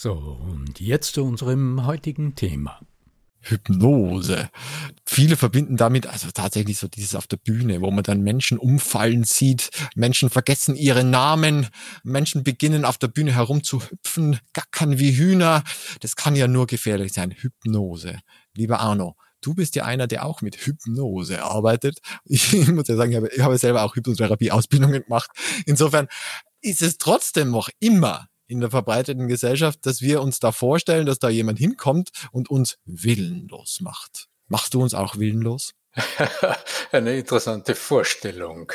So, und jetzt zu unserem heutigen Thema. Hypnose. Viele verbinden damit also tatsächlich so dieses auf der Bühne, wo man dann Menschen umfallen sieht, Menschen vergessen ihre Namen, Menschen beginnen auf der Bühne herumzuhüpfen, gackern wie Hühner. Das kann ja nur gefährlich sein. Hypnose. Lieber Arno, du bist ja einer, der auch mit Hypnose arbeitet. Ich muss ja sagen, ich habe, selber auch Hypnotherapie-Ausbildungen gemacht. Insofern ist es trotzdem noch immer in der verbreiteten Gesellschaft, dass wir uns da vorstellen, dass da jemand hinkommt und uns willenlos macht. Machst du uns auch willenlos? Eine interessante Vorstellung.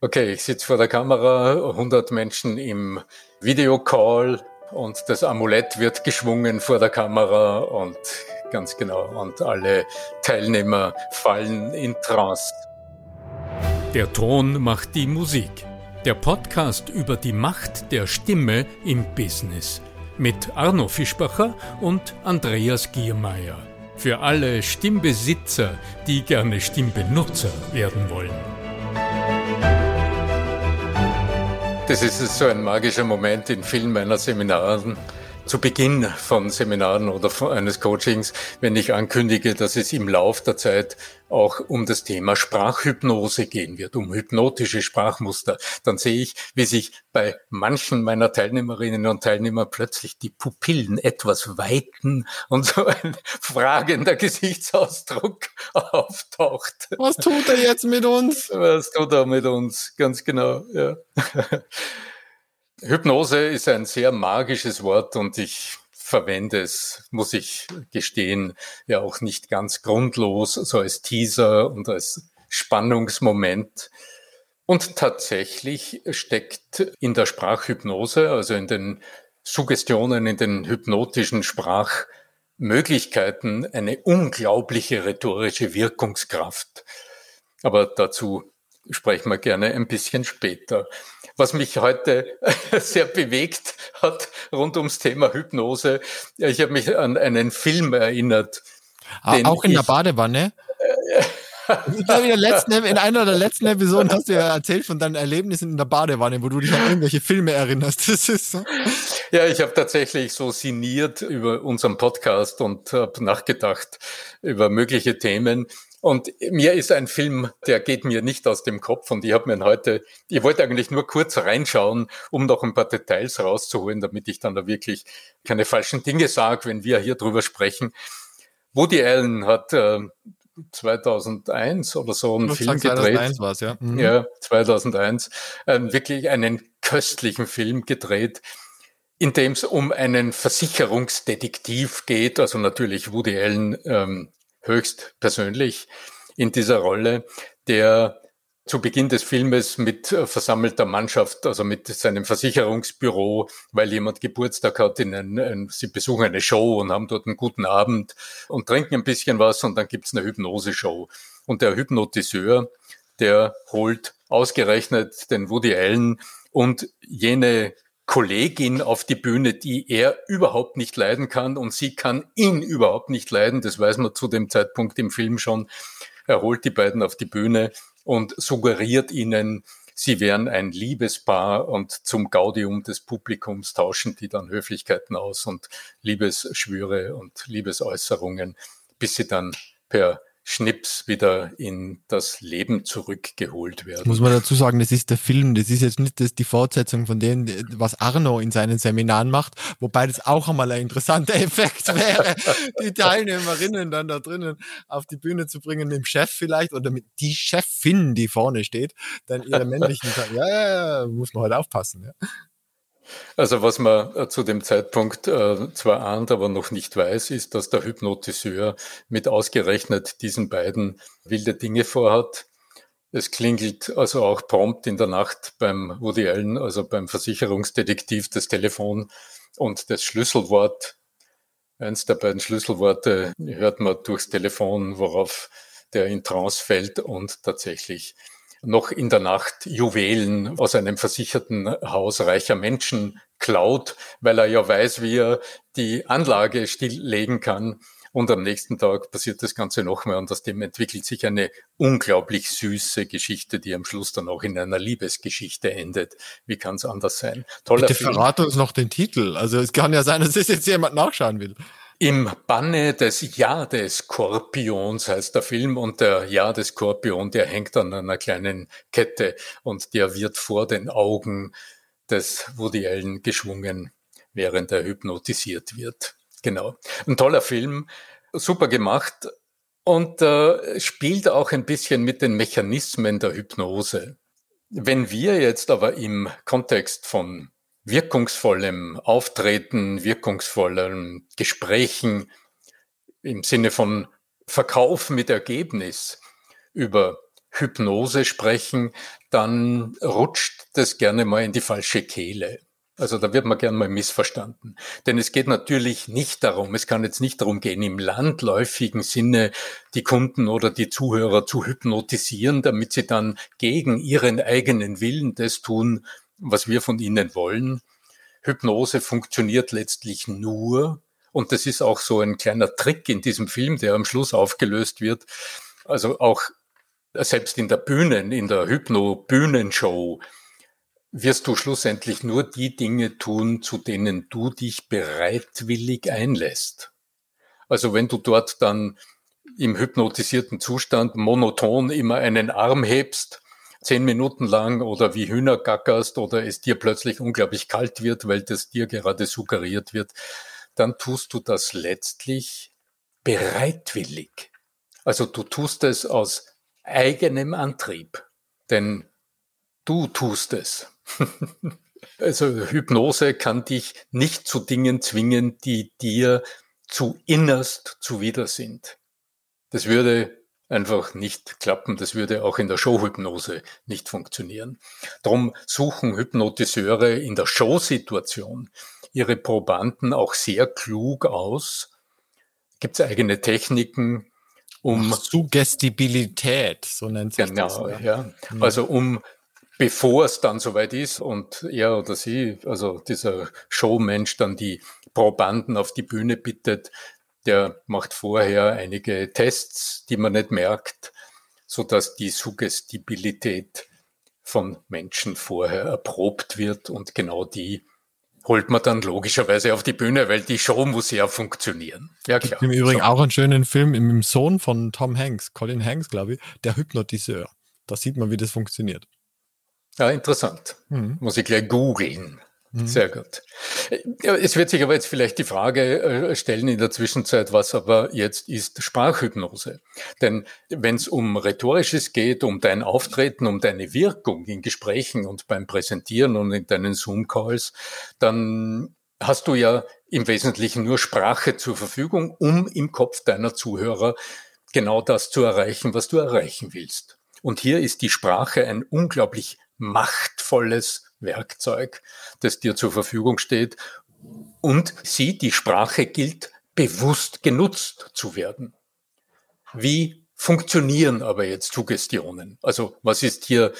Okay, ich sitze vor der Kamera, 100 Menschen im Videocall und das Amulett wird geschwungen vor der Kamera und ganz genau, und alle Teilnehmer fallen in Trance. Der Ton macht die Musik. Der Podcast über die Macht der Stimme im Business mit Arno Fischbacher und Andreas Giermeier. Für alle Stimmbesitzer, die gerne Stimmbenutzer werden wollen. Das ist so ein magischer Moment in vielen meiner Seminaren zu Beginn von Seminaren oder eines Coachings, wenn ich ankündige, dass es im Lauf der Zeit auch um das Thema Sprachhypnose gehen wird, um hypnotische Sprachmuster, dann sehe ich, wie sich bei manchen meiner Teilnehmerinnen und Teilnehmer plötzlich die Pupillen etwas weiten und so ein fragender Gesichtsausdruck auftaucht. Was tut er jetzt mit uns? Was tut er mit uns? Ganz genau, ja. Hypnose ist ein sehr magisches Wort und ich verwende es, muss ich gestehen, ja auch nicht ganz grundlos, so als Teaser und als Spannungsmoment. Und tatsächlich steckt in der Sprachhypnose, also in den Suggestionen, in den hypnotischen Sprachmöglichkeiten, eine unglaubliche rhetorische Wirkungskraft. Aber dazu sprechen wir gerne ein bisschen später was mich heute sehr bewegt hat rund ums Thema Hypnose. Ich habe mich an einen Film erinnert. Ah, auch in der Badewanne? Ich glaube, in, letzten, in einer der letzten Episoden hast du ja erzählt von deinen Erlebnissen in der Badewanne, wo du dich an irgendwelche Filme erinnerst. Das ist so. Ja, ich habe tatsächlich so sinniert über unseren Podcast und habe nachgedacht über mögliche Themen. Und mir ist ein Film, der geht mir nicht aus dem Kopf und ich habe mir heute, ich wollte eigentlich nur kurz reinschauen, um noch ein paar Details rauszuholen, damit ich dann da wirklich keine falschen Dinge sage, wenn wir hier drüber sprechen. Woody Allen hat äh, 2001 oder so einen Film gedreht. 2001 war es, ja. Mhm. Ja, 2001. Äh, wirklich einen köstlichen Film gedreht, in dem es um einen Versicherungsdetektiv geht, also natürlich Woody Allen ähm, höchst persönlich in dieser Rolle, der zu Beginn des Filmes mit äh, versammelter Mannschaft, also mit seinem Versicherungsbüro, weil jemand Geburtstag hat, in ein, ein, sie besuchen eine Show und haben dort einen guten Abend und trinken ein bisschen was und dann gibt's eine Hypnose-Show. Und der Hypnotiseur, der holt ausgerechnet den Woody Allen und jene Kollegin auf die Bühne, die er überhaupt nicht leiden kann und sie kann ihn überhaupt nicht leiden. Das weiß man zu dem Zeitpunkt im Film schon. Er holt die beiden auf die Bühne und suggeriert ihnen, sie wären ein Liebespaar und zum Gaudium des Publikums tauschen die dann Höflichkeiten aus und Liebesschwüre und Liebesäußerungen, bis sie dann per Schnips wieder in das Leben zurückgeholt werden. Muss man dazu sagen, das ist der Film, das ist jetzt nicht das, die Fortsetzung von dem, was Arno in seinen Seminaren macht, wobei das auch einmal ein interessanter Effekt wäre, die Teilnehmerinnen dann da drinnen auf die Bühne zu bringen, mit dem Chef vielleicht oder mit die Chefin, die vorne steht, dann ihre männlichen, ja, ja, ja, muss man halt aufpassen, ja. Also was man äh, zu dem Zeitpunkt äh, zwar ahnt, aber noch nicht weiß, ist, dass der Hypnotiseur mit ausgerechnet diesen beiden wilde Dinge vorhat. Es klingelt also auch prompt in der Nacht beim Woody Allen, also beim Versicherungsdetektiv, das Telefon und das Schlüsselwort. Eins der beiden Schlüsselworte hört man durchs Telefon, worauf der in Trance fällt und tatsächlich noch in der Nacht Juwelen aus einem versicherten Haus reicher Menschen klaut, weil er ja weiß, wie er die Anlage stilllegen kann. Und am nächsten Tag passiert das Ganze nochmal und aus dem entwickelt sich eine unglaublich süße Geschichte, die am Schluss dann auch in einer Liebesgeschichte endet. Wie kann es anders sein? Toller Bitte Film. verrate uns noch den Titel. Also es kann ja sein, dass es jetzt jemand nachschauen will. Im Banne des Ja des Skorpions heißt der Film und der Ja des Skorpion, der hängt an einer kleinen Kette und der wird vor den Augen des Woody Allen geschwungen, während er hypnotisiert wird. Genau. Ein toller Film, super gemacht und äh, spielt auch ein bisschen mit den Mechanismen der Hypnose. Wenn wir jetzt aber im Kontext von wirkungsvollem Auftreten, wirkungsvollen Gesprächen im Sinne von Verkauf mit Ergebnis über Hypnose sprechen, dann rutscht das gerne mal in die falsche Kehle. Also da wird man gerne mal missverstanden. Denn es geht natürlich nicht darum, es kann jetzt nicht darum gehen, im landläufigen Sinne die Kunden oder die Zuhörer zu hypnotisieren, damit sie dann gegen ihren eigenen Willen das tun, was wir von ihnen wollen. Hypnose funktioniert letztlich nur, und das ist auch so ein kleiner Trick in diesem Film, der am Schluss aufgelöst wird. Also auch selbst in der Bühnen, in der Hypno-Bühnenshow, wirst du schlussendlich nur die Dinge tun, zu denen du dich bereitwillig einlässt. Also wenn du dort dann im hypnotisierten Zustand monoton immer einen Arm hebst, zehn Minuten lang oder wie Hühner gackerst oder es dir plötzlich unglaublich kalt wird, weil das dir gerade suggeriert wird, dann tust du das letztlich bereitwillig. Also du tust es aus eigenem Antrieb, denn du tust es. also Hypnose kann dich nicht zu Dingen zwingen, die dir zu innerst zuwider sind. Das würde einfach nicht klappen. Das würde auch in der Showhypnose nicht funktionieren. Darum suchen Hypnotiseure in der Showsituation ihre Probanden auch sehr klug aus. Gibt es eigene Techniken, um Ach, Suggestibilität, so nennt sich genau, das. Genau, ja. Hm. Also um bevor es dann soweit ist und er oder sie, also dieser Showmensch dann die Probanden auf die Bühne bittet, der macht vorher einige Tests, die man nicht merkt, so dass die Suggestibilität von Menschen vorher erprobt wird und genau die holt man dann logischerweise auf die Bühne, weil die Show muss ja funktionieren. Ja, klar. Im Übrigen so. auch einen schönen Film im, Sohn von Tom Hanks, Colin Hanks, glaube ich, der Hypnotiseur. Da sieht man, wie das funktioniert. Ja, interessant. Mhm. Muss ich gleich googeln. Mhm. Sehr gut. Es wird sich aber jetzt vielleicht die Frage äh, stellen in der Zwischenzeit, was aber jetzt ist Sprachhypnose. Denn wenn es um Rhetorisches geht, um dein Auftreten, um deine Wirkung in Gesprächen und beim Präsentieren und in deinen Zoom-Calls, dann hast du ja im Wesentlichen nur Sprache zur Verfügung, um im Kopf deiner Zuhörer genau das zu erreichen, was du erreichen willst. Und hier ist die Sprache ein unglaublich machtvolles Werkzeug, das dir zur Verfügung steht. Und sie, die Sprache gilt, bewusst genutzt zu werden. Wie funktionieren aber jetzt Suggestionen? Also was ist hier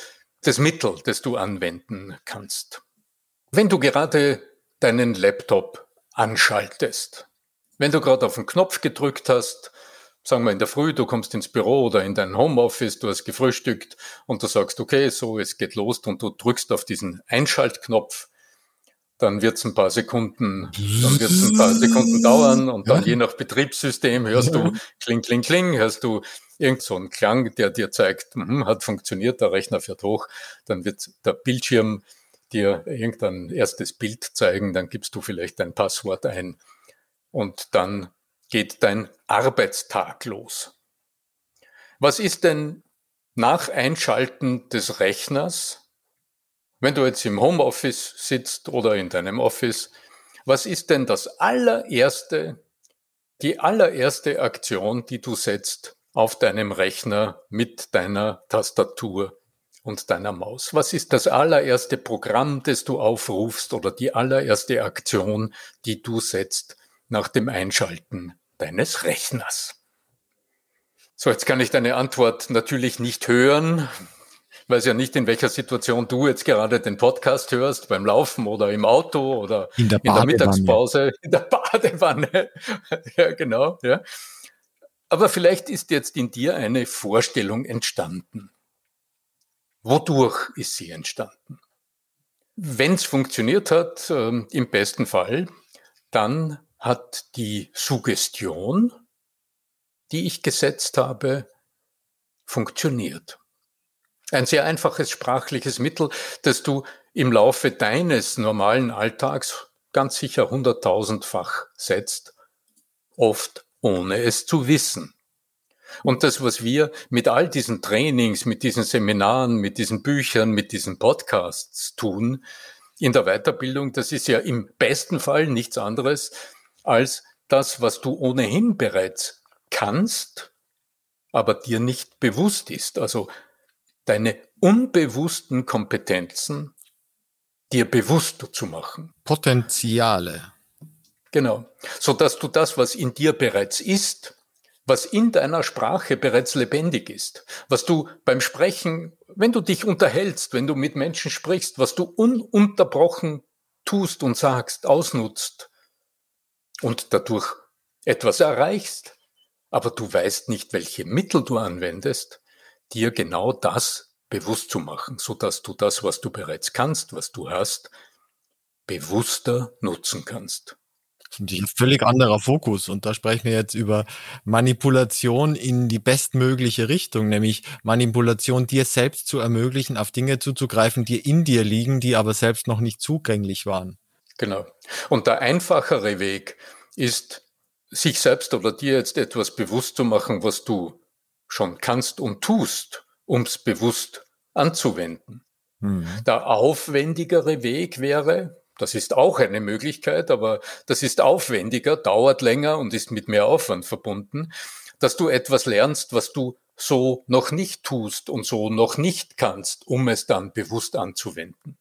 das Mittel, das du anwenden kannst? Wenn du gerade deinen Laptop anschaltest, wenn du gerade auf den Knopf gedrückt hast, sagen wir in der Früh, du kommst ins Büro oder in dein Homeoffice, du hast gefrühstückt und du sagst, okay, so, es geht los und du drückst auf diesen Einschaltknopf, dann wird es ein paar Sekunden, dann wird ein paar Sekunden dauern und dann je nach Betriebssystem hörst du kling, kling, kling, hörst du irgend so einen Klang, der dir zeigt, hm, hat funktioniert, der Rechner fährt hoch, dann wird der Bildschirm dir irgendein erstes Bild zeigen, dann gibst du vielleicht dein Passwort ein und dann geht dein Arbeitstag los. Was ist denn nach Einschalten des Rechners, wenn du jetzt im Homeoffice sitzt oder in deinem Office, was ist denn das allererste, die allererste Aktion, die du setzt auf deinem Rechner mit deiner Tastatur und deiner Maus? Was ist das allererste Programm, das du aufrufst oder die allererste Aktion, die du setzt nach dem Einschalten deines Rechners. So, jetzt kann ich deine Antwort natürlich nicht hören, weiß ja nicht, in welcher Situation du jetzt gerade den Podcast hörst, beim Laufen oder im Auto oder in der, in der Mittagspause, in der Badewanne. ja, genau, ja. Aber vielleicht ist jetzt in dir eine Vorstellung entstanden. Wodurch ist sie entstanden? Wenn es funktioniert hat, äh, im besten Fall, dann hat die Suggestion, die ich gesetzt habe, funktioniert. Ein sehr einfaches sprachliches Mittel, das du im Laufe deines normalen Alltags ganz sicher hunderttausendfach setzt, oft ohne es zu wissen. Und das, was wir mit all diesen Trainings, mit diesen Seminaren, mit diesen Büchern, mit diesen Podcasts tun, in der Weiterbildung, das ist ja im besten Fall nichts anderes als das, was du ohnehin bereits kannst, aber dir nicht bewusst ist. Also deine unbewussten Kompetenzen dir bewusst zu machen. Potenziale. Genau. So dass du das, was in dir bereits ist, was in deiner Sprache bereits lebendig ist, was du beim Sprechen, wenn du dich unterhältst, wenn du mit Menschen sprichst, was du ununterbrochen tust und sagst, ausnutzt, und dadurch etwas erreichst, aber du weißt nicht, welche Mittel du anwendest, dir genau das bewusst zu machen, so dass du das, was du bereits kannst, was du hast, bewusster nutzen kannst. Ein völlig anderer Fokus. Und da sprechen wir jetzt über Manipulation in die bestmögliche Richtung, nämlich Manipulation dir selbst zu ermöglichen, auf Dinge zuzugreifen, die in dir liegen, die aber selbst noch nicht zugänglich waren. Genau. Und der einfachere Weg ist, sich selbst oder dir jetzt etwas bewusst zu machen, was du schon kannst und tust, um es bewusst anzuwenden. Mhm. Der aufwendigere Weg wäre, das ist auch eine Möglichkeit, aber das ist aufwendiger, dauert länger und ist mit mehr Aufwand verbunden, dass du etwas lernst, was du so noch nicht tust und so noch nicht kannst, um es dann bewusst anzuwenden.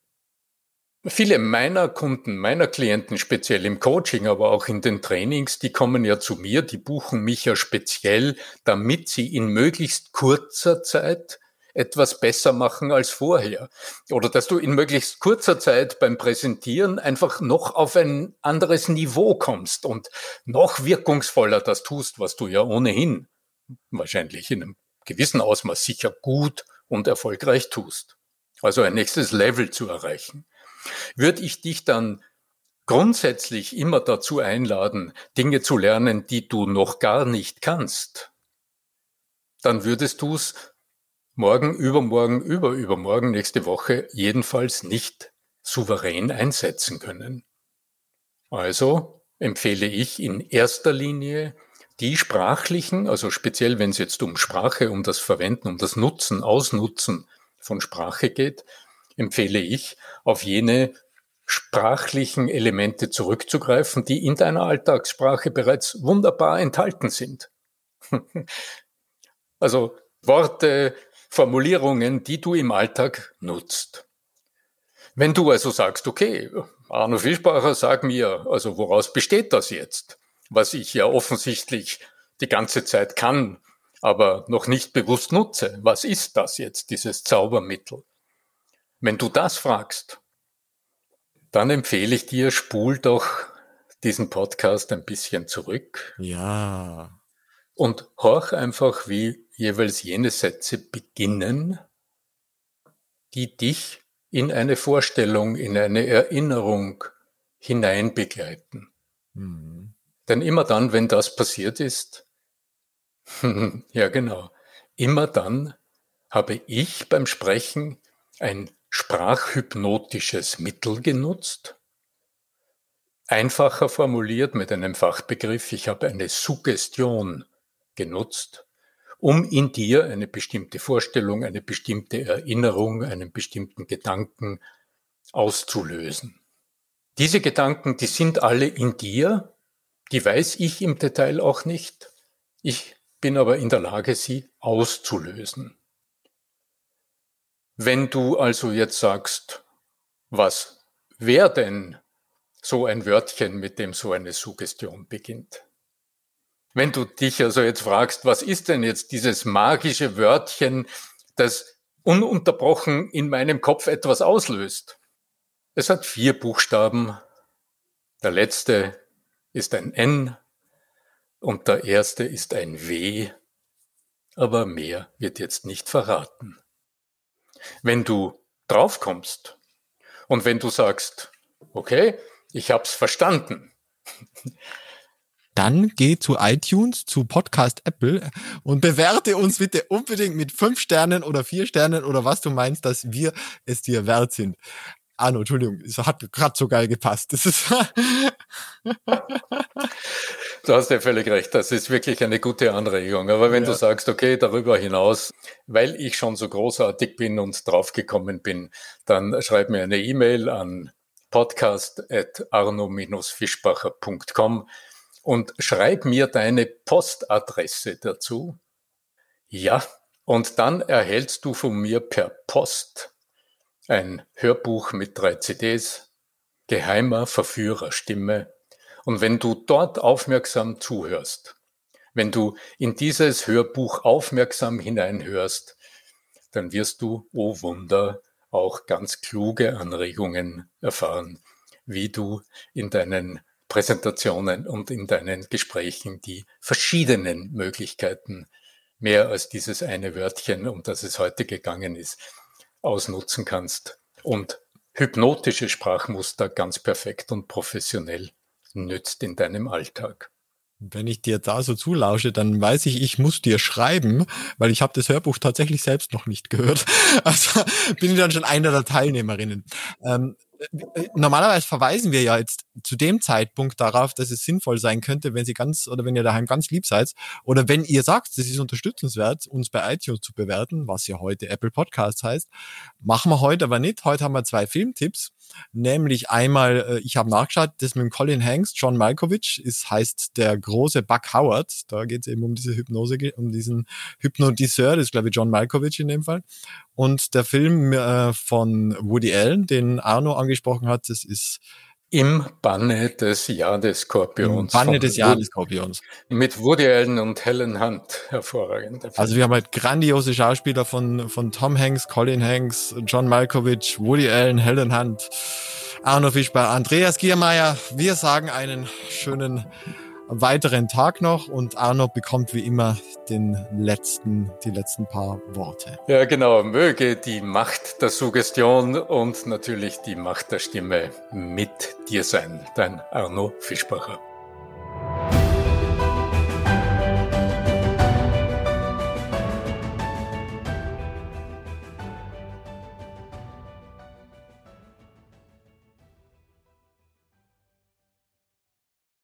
Viele meiner Kunden, meiner Klienten, speziell im Coaching, aber auch in den Trainings, die kommen ja zu mir, die buchen mich ja speziell, damit sie in möglichst kurzer Zeit etwas besser machen als vorher. Oder dass du in möglichst kurzer Zeit beim Präsentieren einfach noch auf ein anderes Niveau kommst und noch wirkungsvoller das tust, was du ja ohnehin wahrscheinlich in einem gewissen Ausmaß sicher gut und erfolgreich tust. Also ein nächstes Level zu erreichen würde ich dich dann grundsätzlich immer dazu einladen, Dinge zu lernen, die du noch gar nicht kannst, dann würdest du es morgen, übermorgen, überübermorgen, nächste Woche jedenfalls nicht souverän einsetzen können. Also empfehle ich in erster Linie die sprachlichen, also speziell wenn es jetzt um Sprache, um das Verwenden, um das Nutzen, Ausnutzen von Sprache geht, empfehle ich, auf jene sprachlichen Elemente zurückzugreifen, die in deiner Alltagssprache bereits wunderbar enthalten sind. also Worte, Formulierungen, die du im Alltag nutzt. Wenn du also sagst, okay, Arno Fischbacher, sag mir, also woraus besteht das jetzt? Was ich ja offensichtlich die ganze Zeit kann, aber noch nicht bewusst nutze. Was ist das jetzt, dieses Zaubermittel? Wenn du das fragst, dann empfehle ich dir, spul doch diesen Podcast ein bisschen zurück. Ja. und horch einfach, wie jeweils jene Sätze beginnen, die dich in eine Vorstellung, in eine Erinnerung hinein begleiten. Mhm. Denn immer dann, wenn das passiert ist, ja genau, immer dann habe ich beim Sprechen ein sprachhypnotisches Mittel genutzt. Einfacher formuliert mit einem Fachbegriff, ich habe eine Suggestion genutzt, um in dir eine bestimmte Vorstellung, eine bestimmte Erinnerung, einen bestimmten Gedanken auszulösen. Diese Gedanken, die sind alle in dir, die weiß ich im Detail auch nicht. Ich bin aber in der Lage, sie auszulösen. Wenn du also jetzt sagst, was wäre denn so ein Wörtchen, mit dem so eine Suggestion beginnt? Wenn du dich also jetzt fragst, was ist denn jetzt dieses magische Wörtchen, das ununterbrochen in meinem Kopf etwas auslöst? Es hat vier Buchstaben. Der letzte ist ein N und der erste ist ein W, aber mehr wird jetzt nicht verraten. Wenn du draufkommst und wenn du sagst, okay, ich hab's verstanden, dann geh zu iTunes, zu Podcast Apple und bewerte uns bitte unbedingt mit fünf Sternen oder vier Sternen oder was du meinst, dass wir es dir wert sind. Arno, Entschuldigung, es hat gerade so geil gepasst. Das ist Du hast ja völlig recht, das ist wirklich eine gute Anregung. Aber wenn ja. du sagst, okay, darüber hinaus, weil ich schon so großartig bin und draufgekommen bin, dann schreib mir eine E-Mail an podcast.arno-fischbacher.com und schreib mir deine Postadresse dazu. Ja, und dann erhältst du von mir per Post ein Hörbuch mit drei CDs, geheimer Verführerstimme, und wenn du dort aufmerksam zuhörst, wenn du in dieses Hörbuch aufmerksam hineinhörst, dann wirst du, oh Wunder, auch ganz kluge Anregungen erfahren, wie du in deinen Präsentationen und in deinen Gesprächen die verschiedenen Möglichkeiten, mehr als dieses eine Wörtchen, um das es heute gegangen ist, ausnutzen kannst und hypnotische Sprachmuster ganz perfekt und professionell nützt in deinem Alltag. Wenn ich dir da so zulausche, dann weiß ich, ich muss dir schreiben, weil ich habe das Hörbuch tatsächlich selbst noch nicht gehört. Also bin ich dann schon einer der Teilnehmerinnen. Ähm, normalerweise verweisen wir ja jetzt zu dem Zeitpunkt darauf, dass es sinnvoll sein könnte, wenn Sie ganz oder wenn ihr daheim ganz lieb seid oder wenn ihr sagt, es ist unterstützenswert, uns bei iTunes zu bewerten, was ja heute Apple Podcasts heißt, machen wir heute aber nicht. Heute haben wir zwei Filmtipps, nämlich einmal, äh, ich habe nachgeschaut, das mit Colin Hanks, John Malkovich, ist heißt der große Buck Howard. Da geht es eben um diese Hypnose, um diesen Hypnotiseur, das ist glaube ich John Malkovich in dem Fall. Und der Film äh, von Woody Allen, den Arno angesprochen hat, das ist im Banne des Jahr des Skorpions. Im Banne des Jahr des Skorpions. Mit Woody Allen und Helen Hunt. Hervorragend. Also wir haben halt grandiose Schauspieler von, von Tom Hanks, Colin Hanks, John Malkovich, Woody Allen, Helen Hunt, Arno Fischbar, Andreas Giermeier. Wir sagen einen schönen weiteren Tag noch und Arno bekommt wie immer den letzten, die letzten paar Worte. Ja, genau. Möge die Macht der Suggestion und natürlich die Macht der Stimme mit dir sein. Dein Arno Fischbacher.